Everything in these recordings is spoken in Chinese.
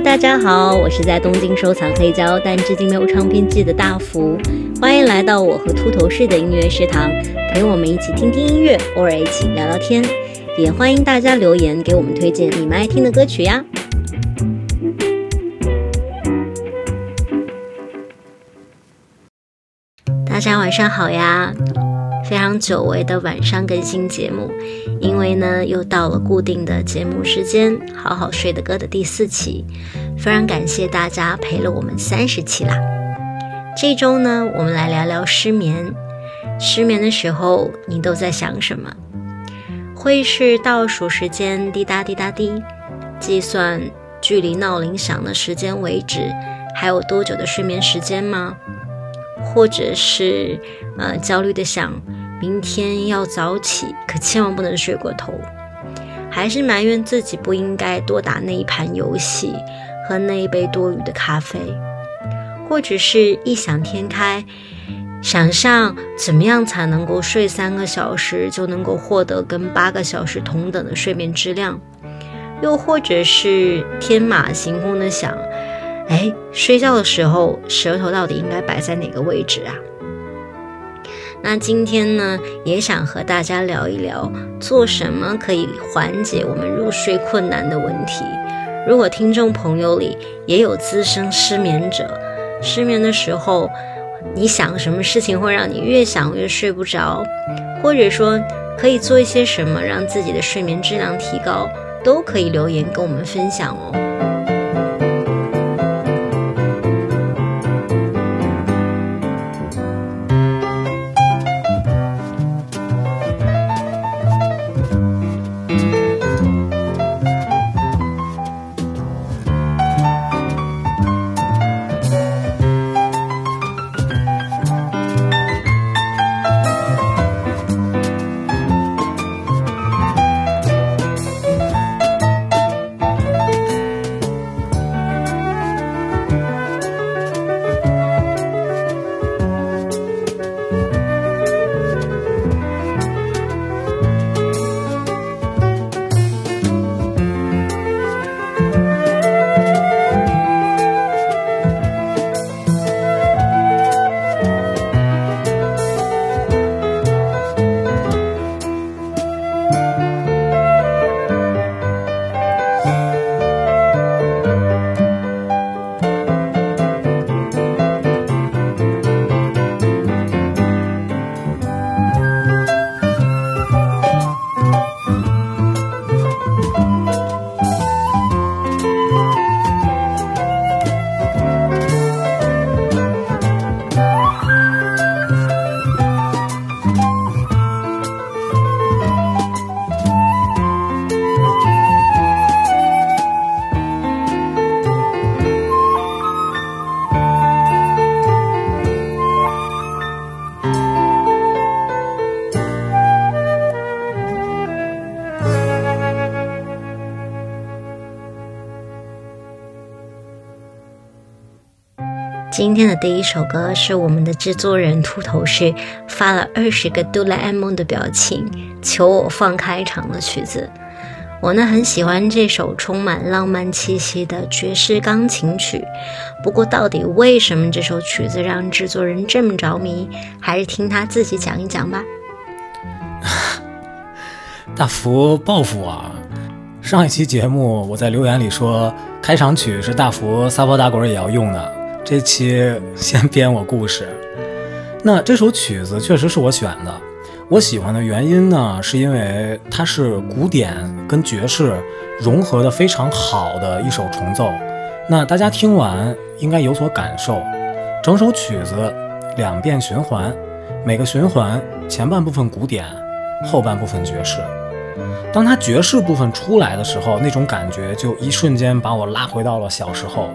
大家好，我是在东京收藏黑胶，但至今没有唱片机的大福。欢迎来到我和秃头士的音乐食堂，陪我们一起听听音乐，偶尔一起聊聊天。也欢迎大家留言给我们推荐你们爱听的歌曲呀。大家晚上好呀！非常久违的晚上更新节目，因为呢又到了固定的节目时间，好好睡的歌的第四期。非常感谢大家陪了我们三十期啦！这周呢，我们来聊聊失眠。失眠的时候，你都在想什么？会是倒数时间滴答滴答滴，计算距离闹铃响的时间为止还有多久的睡眠时间吗？或者是，呃，焦虑的想明天要早起，可千万不能睡过头；还是埋怨自己不应该多打那一盘游戏和那一杯多余的咖啡；或者是异想天开，想象怎么样才能够睡三个小时就能够获得跟八个小时同等的睡眠质量；又或者是天马行空的想。哎，睡觉的时候舌头到底应该摆在哪个位置啊？那今天呢，也想和大家聊一聊，做什么可以缓解我们入睡困难的问题。如果听众朋友里也有资深失眠者，失眠的时候，你想什么事情会让你越想越睡不着，或者说可以做一些什么让自己的睡眠质量提高，都可以留言跟我们分享哦。今天的第一首歌是我们的制作人秃头士发了二十个哆啦 A 梦的表情，求我放开场的曲子。我呢很喜欢这首充满浪漫气息的爵士钢琴曲。不过到底为什么这首曲子让制作人这么着迷，还是听他自己讲一讲吧。大福报复我！上一期节目我在留言里说开场曲是大福撒泼打滚也要用的。这期先编我故事。那这首曲子确实是我选的。我喜欢的原因呢，是因为它是古典跟爵士融合的非常好的一首重奏。那大家听完应该有所感受。整首曲子两遍循环，每个循环前半部分古典，后半部分爵士。当它爵士部分出来的时候，那种感觉就一瞬间把我拉回到了小时候。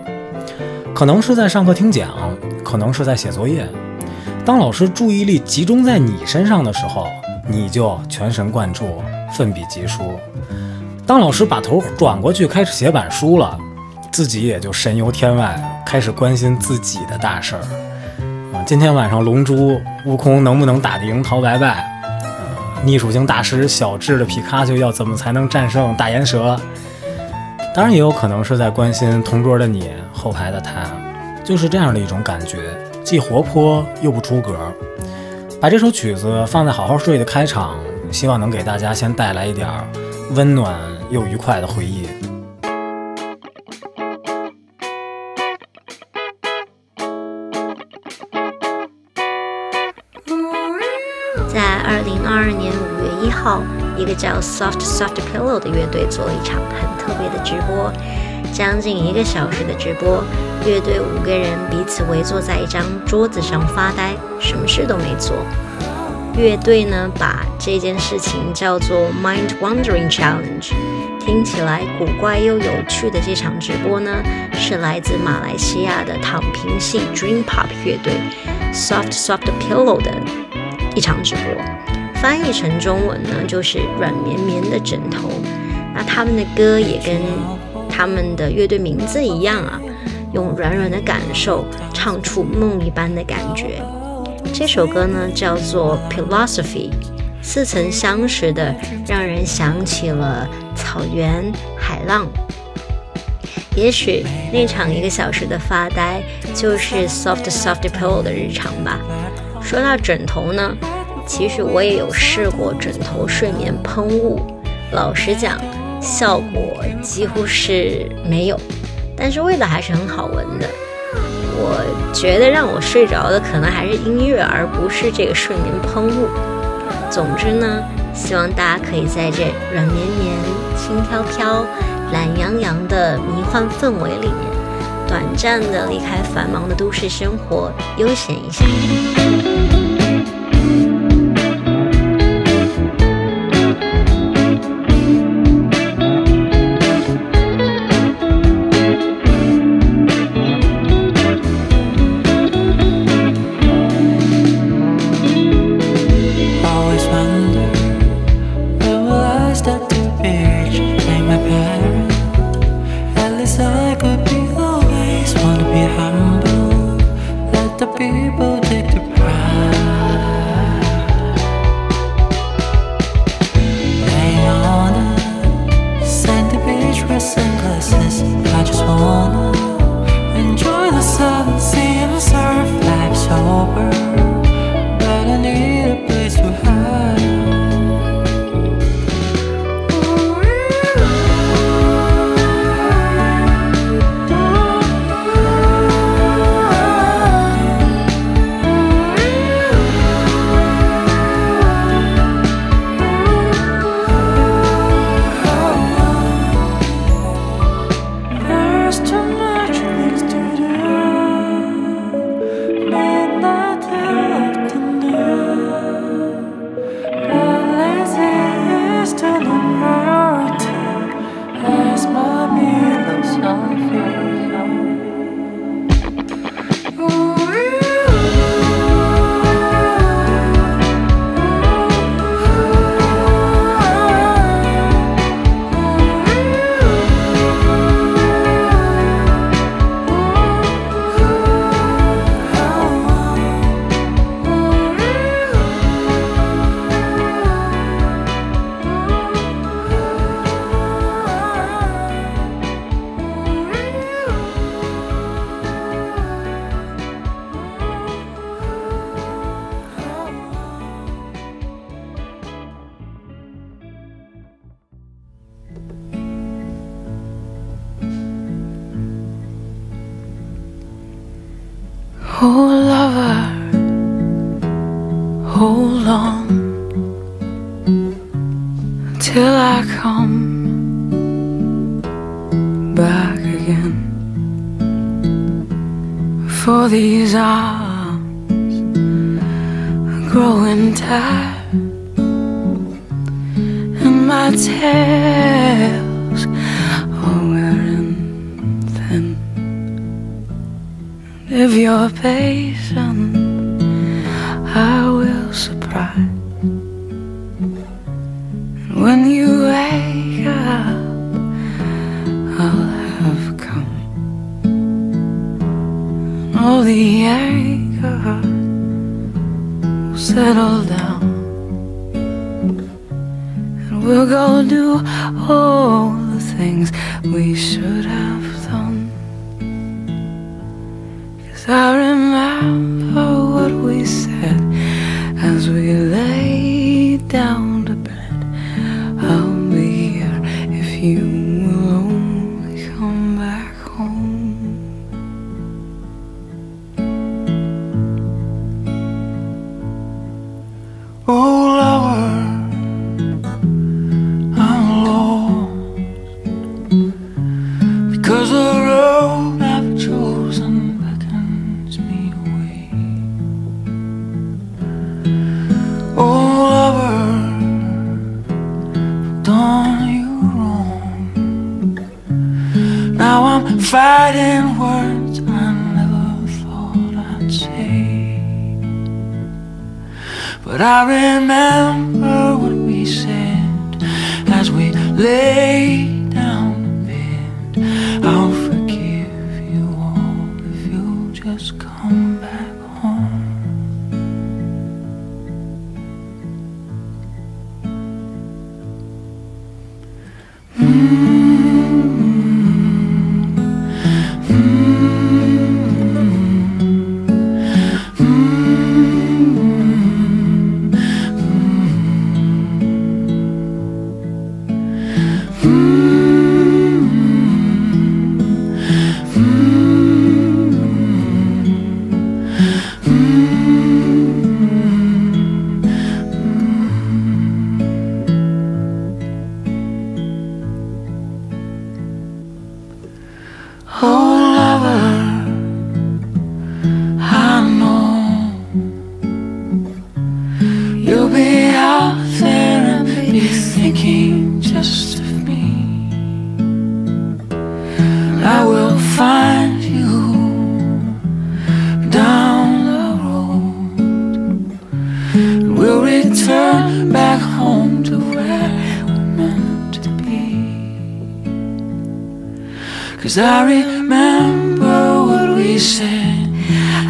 可能是在上课听讲，可能是在写作业。当老师注意力集中在你身上的时候，你就全神贯注，奋笔疾书。当老师把头转过去开始写板书了，自己也就神游天外，开始关心自己的大事儿。啊，今天晚上龙珠悟空能不能打得赢陶白白？呃，逆属性大师小智的皮卡丘要怎么才能战胜大岩蛇？当然也有可能是在关心同桌的你，后排的他，就是这样的一种感觉，既活泼又不出格。把这首曲子放在好好睡的开场，希望能给大家先带来一点温暖又愉快的回忆。在二零二二年五月一号，一个叫 Soft Soft Pillow 的乐队做了一场很特别的直播，将近一个小时的直播，乐队五个人彼此围坐在一张桌子上发呆，什么事都没做。乐队呢把这件事情叫做 Mind Wandering Challenge，听起来古怪又有趣的这场直播呢，是来自马来西亚的躺平系 Dream Pop 乐队 Soft Soft Pillow 的。一场直播，翻译成中文呢就是软绵绵的枕头。那他们的歌也跟他们的乐队名字一样啊，用软软的感受唱出梦一般的感觉。这首歌呢叫做 Philosophy，似曾相识的让人想起了草原、海浪。也许那场一个小时的发呆就是 Soft Soft Pillow 的日常吧。说到枕头呢，其实我也有试过枕头睡眠喷雾，老实讲，效果几乎是没有，但是味道还是很好闻的。我觉得让我睡着的可能还是音乐，而不是这个睡眠喷雾。总之呢，希望大家可以在这软绵绵、轻飘飘、懒洋洋的迷幻氛围里面，短暂的离开繁忙的都市生活，悠闲一下。able to deprive. Lay on a sand beach with sunglasses. I just wanna. And my tails are wearing thin if you're patient I will surprise and when you wake up I'll have come. And all the will settle down And we'll go do all the things we should have done. Cause I remember what we said as we lay Fighting words I never thought I'd say. But I remember what we said as we lay Cause I remember what we said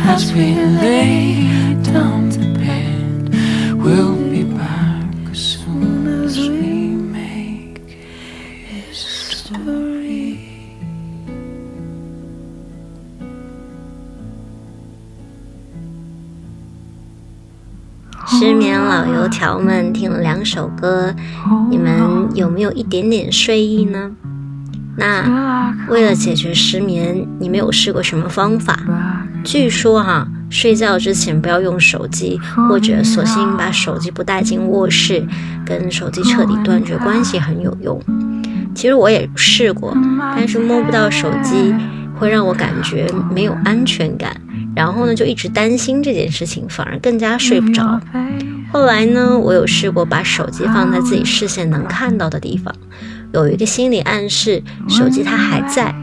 as we lay down to bed. We'll be back as soon as we make history. 失眠老油条们听了两首歌，你们有没有一点点睡意呢？ 那为了解决失眠，你们有试过什么方法？据说哈、睡觉之前不要用手机，或者索性把手机不带进卧室，跟手机彻底断绝关系很有用。其实我也试过，但是摸不到手机会让我感觉没有安全感，然后呢就一直担心这件事情，反而更加睡不着。后来呢，我有试过把手机放在自己视线能看到的地方，有一个心理暗示，手机它还在。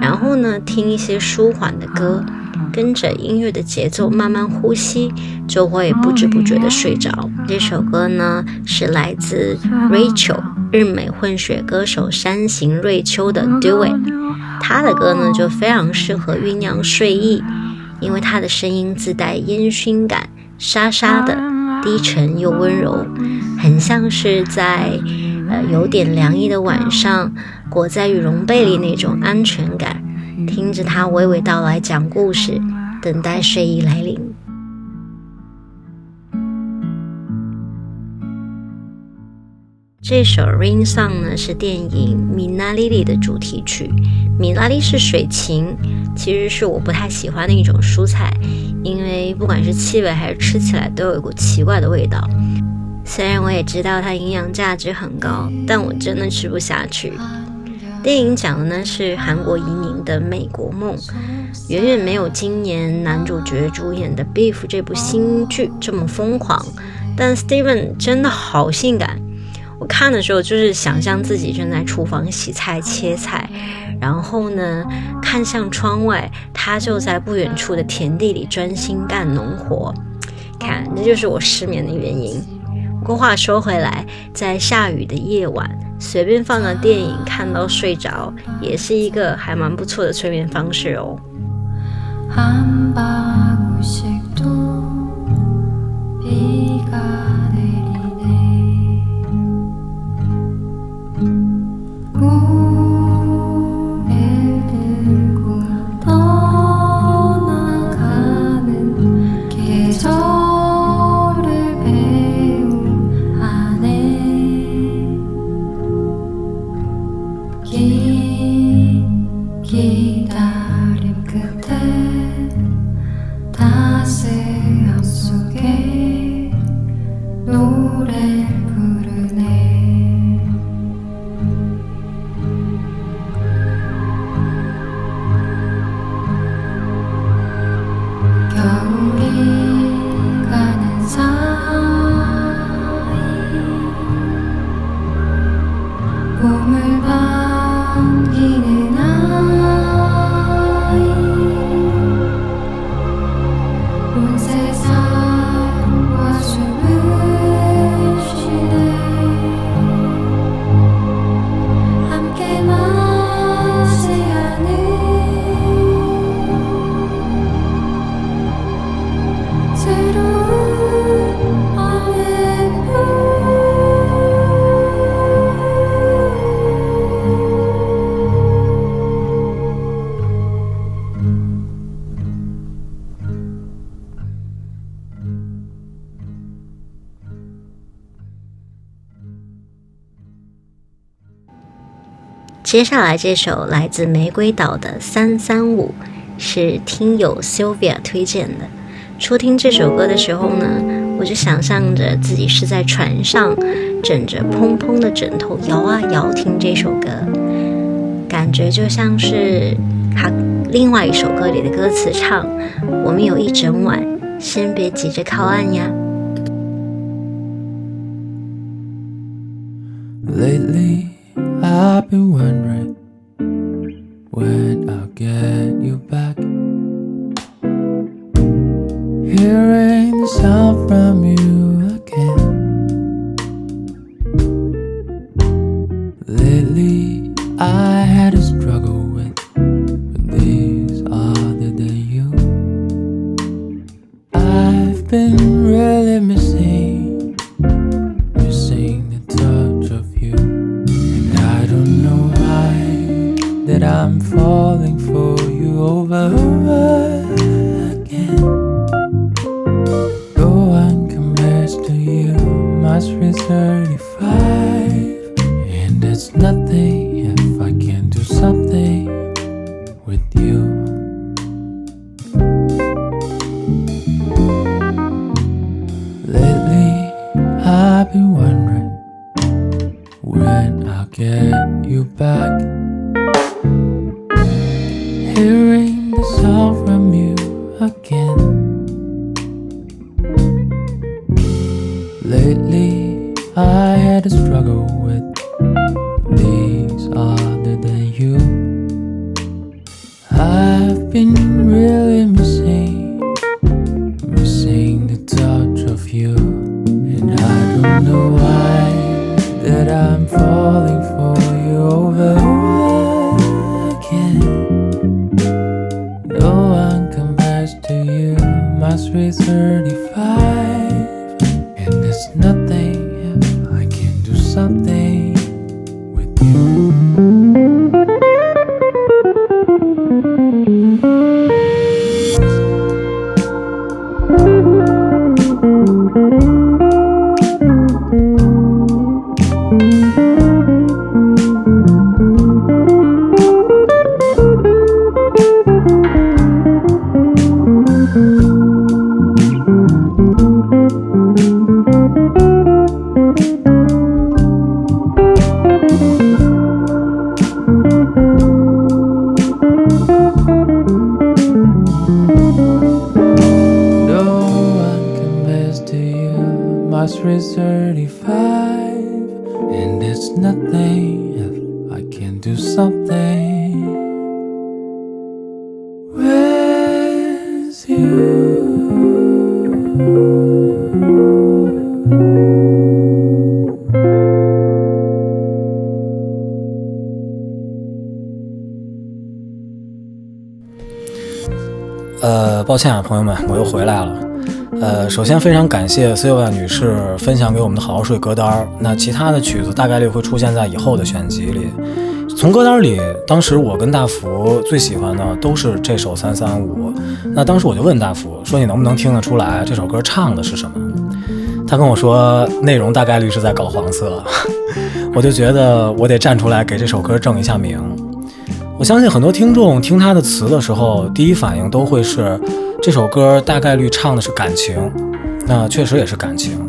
然后呢，听一些舒缓的歌，跟着音乐的节奏慢慢呼吸，就会不知不觉的睡着。这首歌呢是来自 Rachel 日美混血歌手山形瑞秋的《Do It》，她的歌呢就非常适合酝酿睡意，因为她的声音自带烟熏感，沙沙的。低沉又温柔，很像是在呃有点凉意的晚上，裹在羽绒被里那种安全感。听着它娓娓道来讲故事，等待睡意来临。这首《Rain Song》呢是电影《米拉莉莉》的主题曲。米拉莉是水芹，其实是我不太喜欢的一种蔬菜，因为不管是气味还是吃起来都有一股奇怪的味道。虽然我也知道它营养价值很高，但我真的吃不下去。电影讲的呢是韩国移民的美国梦，远远没有今年男主角主演的《Beef》这部新剧这么疯狂，但 Steven 真的好性感。我看的时候就是想象自己正在厨房洗菜切菜，然后呢看向窗外，他就在不远处的田地里专心干农活。看，这就是我失眠的原因。不过话说回来，在下雨的夜晚，随便放个电影看到睡着，也是一个还蛮不错的催眠方式哦。 한 방울씩도 비가 接下来这首来自玫瑰岛的《三三五》是听友 Sylvia 推荐的。初听这首歌的时候呢，我就想象着自己是在船上枕着蓬蓬的枕头摇啊摇听这首歌，感觉就像是他另外一首歌里的歌词唱：“我们有一整晚，先别急着靠岸呀。” I've been wondering my sweet 35. And there's nothing if I can do something with you. 呃，抱歉啊，朋友们，我又回来了。 呃，首先非常感谢 c y l v a 女士分享给我们的《好好睡》歌单儿。那其他的曲子大概率会出现在以后的选集里。从歌单里，当时我跟大福最喜欢的都是这首《三三五》。那当时我就问大福说：“你能不能听得出来这首歌唱的是什么？”他跟我说，内容大概率是在搞黄色。我就觉得我得站出来给这首歌正一下名。我相信很多听众听他的词的时候，第一反应都会是这首歌大概率唱的是感情，那确实也是感情，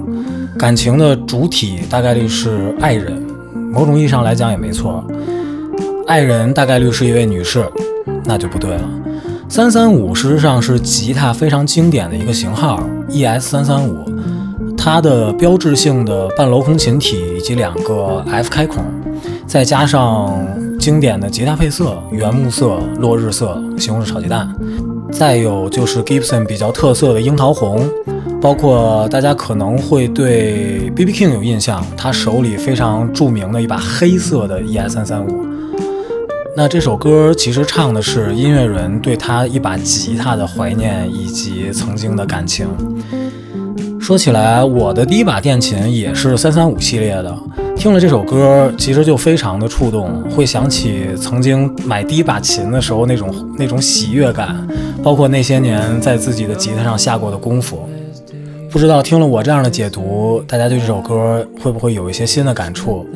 感情的主体大概率是爱人，某种意义上来讲也没错。爱人大概率是一位女士，那就不对了。三三五事实上是吉他非常经典的一个型号，ES 三三五，它的标志性的半镂空琴体以及两个 F 开孔，再加上经典的吉他配色原木色、落日色、西红柿炒鸡蛋，再有就是 Gibson 比较特色的樱桃红，包括大家可能会对 BB King 有印象，他手里非常著名的一把黑色的 ES 三三五。那这首歌其实唱的是音乐人对他一把吉他的怀念以及曾经的感情。说起来，我的第一把电琴也是三三五系列的。听了这首歌，其实就非常的触动，会想起曾经买第一把琴的时候那种那种喜悦感，包括那些年在自己的吉他上下过的功夫。不知道听了我这样的解读，大家对这首歌会不会有一些新的感触，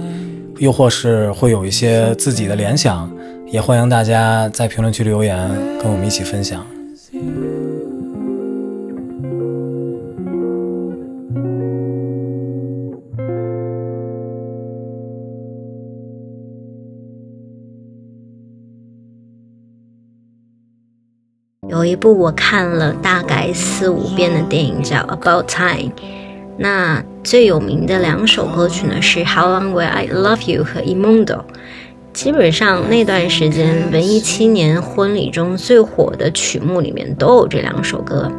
又或是会有一些自己的联想？也欢迎大家在评论区留言，跟我们一起分享。有一部我看了大概四五遍的电影叫《About Time》，那最有名的两首歌曲呢是《How Long Will I Love You》和《Imundo》。基本上那段时间文艺青年婚礼中最火的曲目里面都有这两首歌，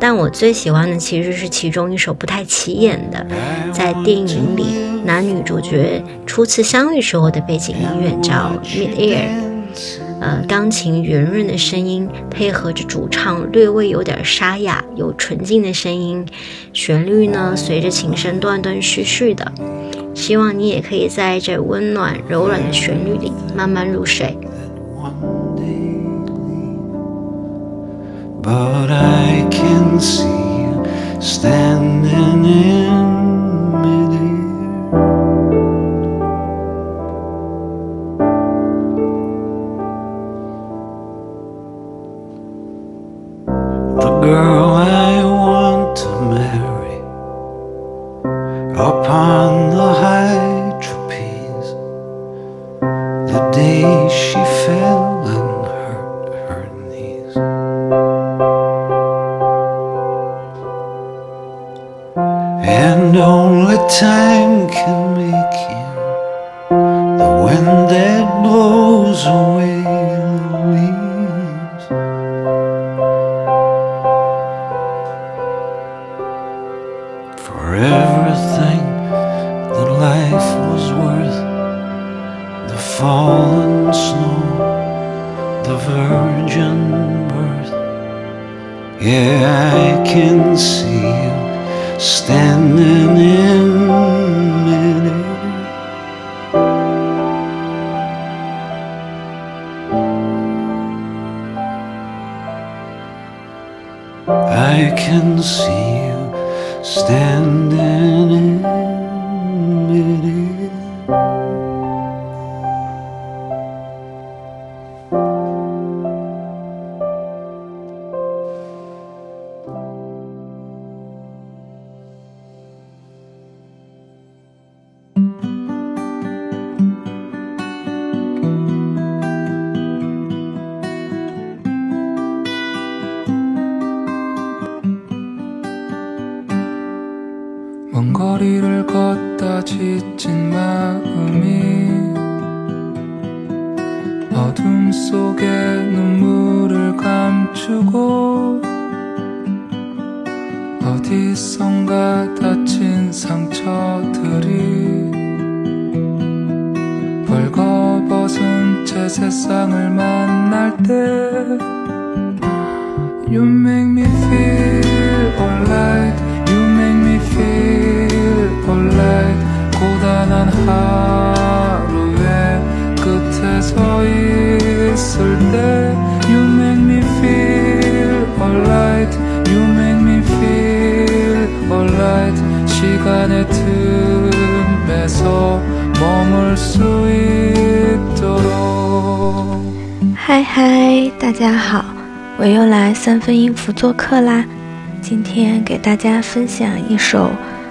但我最喜欢的其实是其中一首不太起眼的，在电影里男女主角初次相遇时候的背景音乐叫《Mid Air》，呃，钢琴圆润的声音配合着主唱略微有点沙哑有纯净的声音，旋律呢随着琴声断断续续的。希望你也可以在这温暖柔软的旋律里慢慢入睡。But I can see you standing in 채 세상을 만날 때 You make me feel alright You make me feel alright 고단한 하루의 끝에 서 있을 때 You make me feel alright You make me feel alright 시간의 틈에서 머물 수 있도록 嗨嗨，大家好，我又来三分音符做客啦。今天给大家分享一首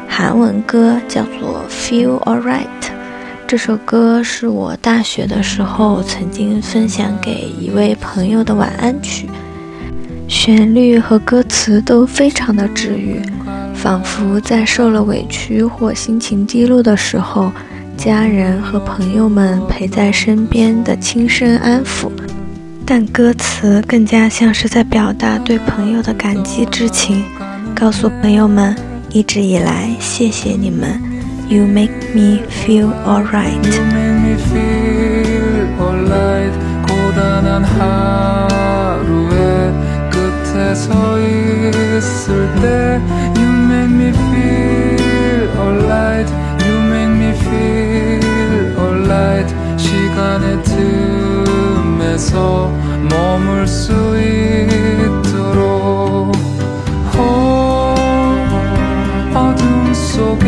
韩文歌，叫做《Feel Alright》。这首歌是我大学的时候曾经分享给一位朋友的晚安曲，旋律和歌词都非常的治愈，仿佛在受了委屈或心情低落的时候，家人和朋友们陪在身边的轻声安抚。但歌词更加像是在表达对朋友的感激之情，告诉朋友们，一直以来谢谢你们，You make me feel alright。You make me feel 안에서 머물 수 있도록. 어, 어둠 속에.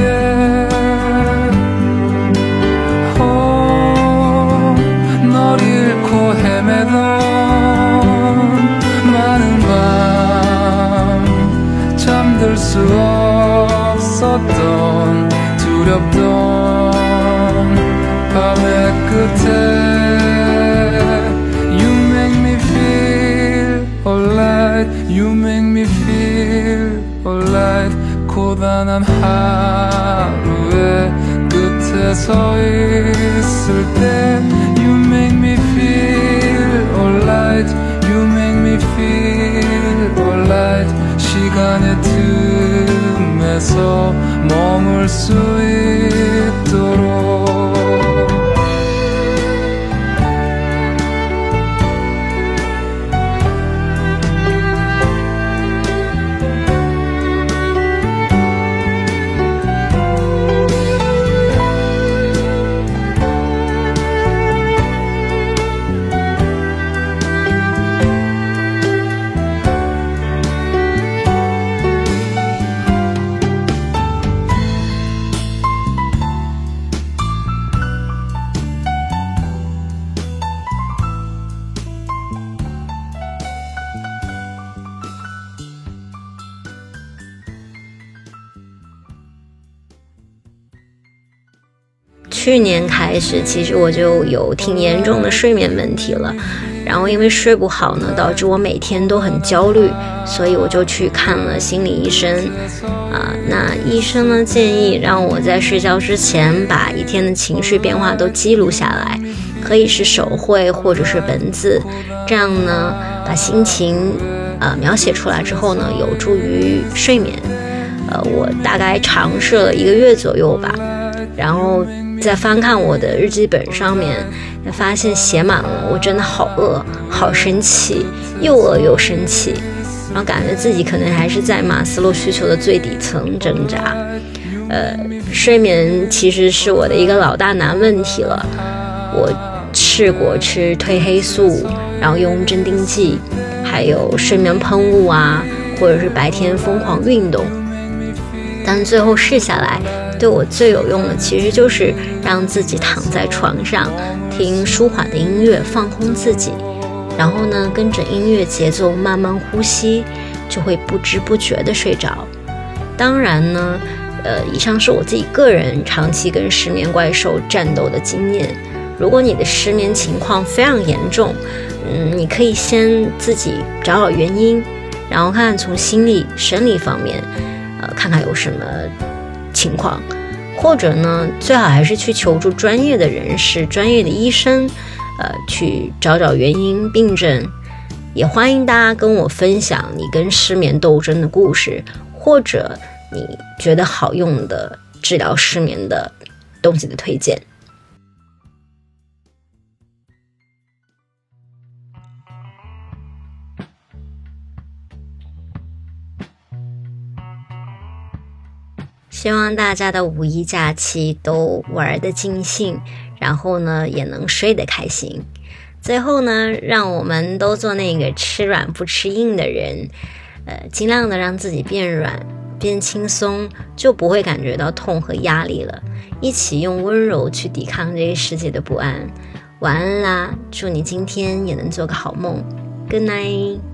어, 널 잃고 헤매던 많은 밤. 잠들 수 없었던 두렵던 밤의 끝에. Alright You make me feel alright 고단한 하루의 끝에 서 있을 때 You make me feel alright You make me feel alright 시간의 틈에서 머물 수 있도록 去年开始，其实我就有挺严重的睡眠问题了，然后因为睡不好呢，导致我每天都很焦虑，所以我就去看了心理医生。啊，那医生呢建议让我在睡觉之前把一天的情绪变化都记录下来，可以是手绘或者是文字，这样呢把心情呃描写出来之后呢，有助于睡眠。呃，我大概尝试了一个月左右吧，然后在翻看我的日记本上面，发现写满了我真的好饿、好生气，又饿又生气，然后感觉自己可能还是在马斯洛需求的最底层挣扎。呃，睡眠其实是我的一个老大难问题了，我试过吃褪黑素，然后用镇定剂，还有睡眠喷雾啊，或者是白天疯狂运动。但最后试下来，对我最有用的其实就是让自己躺在床上，听舒缓的音乐，放空自己，然后呢，跟着音乐节奏慢慢呼吸，就会不知不觉的睡着。当然呢，呃，以上是我自己个人长期跟失眠怪兽战斗的经验。如果你的失眠情况非常严重，嗯，你可以先自己找找原因，然后看看从心理、生理方面。看看有什么情况，或者呢，最好还是去求助专业的人士、专业的医生，呃，去找找原因、病症。也欢迎大家跟我分享你跟失眠斗争的故事，或者你觉得好用的治疗失眠的东西的推荐。希望大家的五一假期都玩的尽兴，然后呢也能睡得开心。最后呢，让我们都做那个吃软不吃硬的人，呃，尽量的让自己变软，变轻松，就不会感觉到痛和压力了。一起用温柔去抵抗这个世界的不安。晚安啦，祝你今天也能做个好梦。Good night。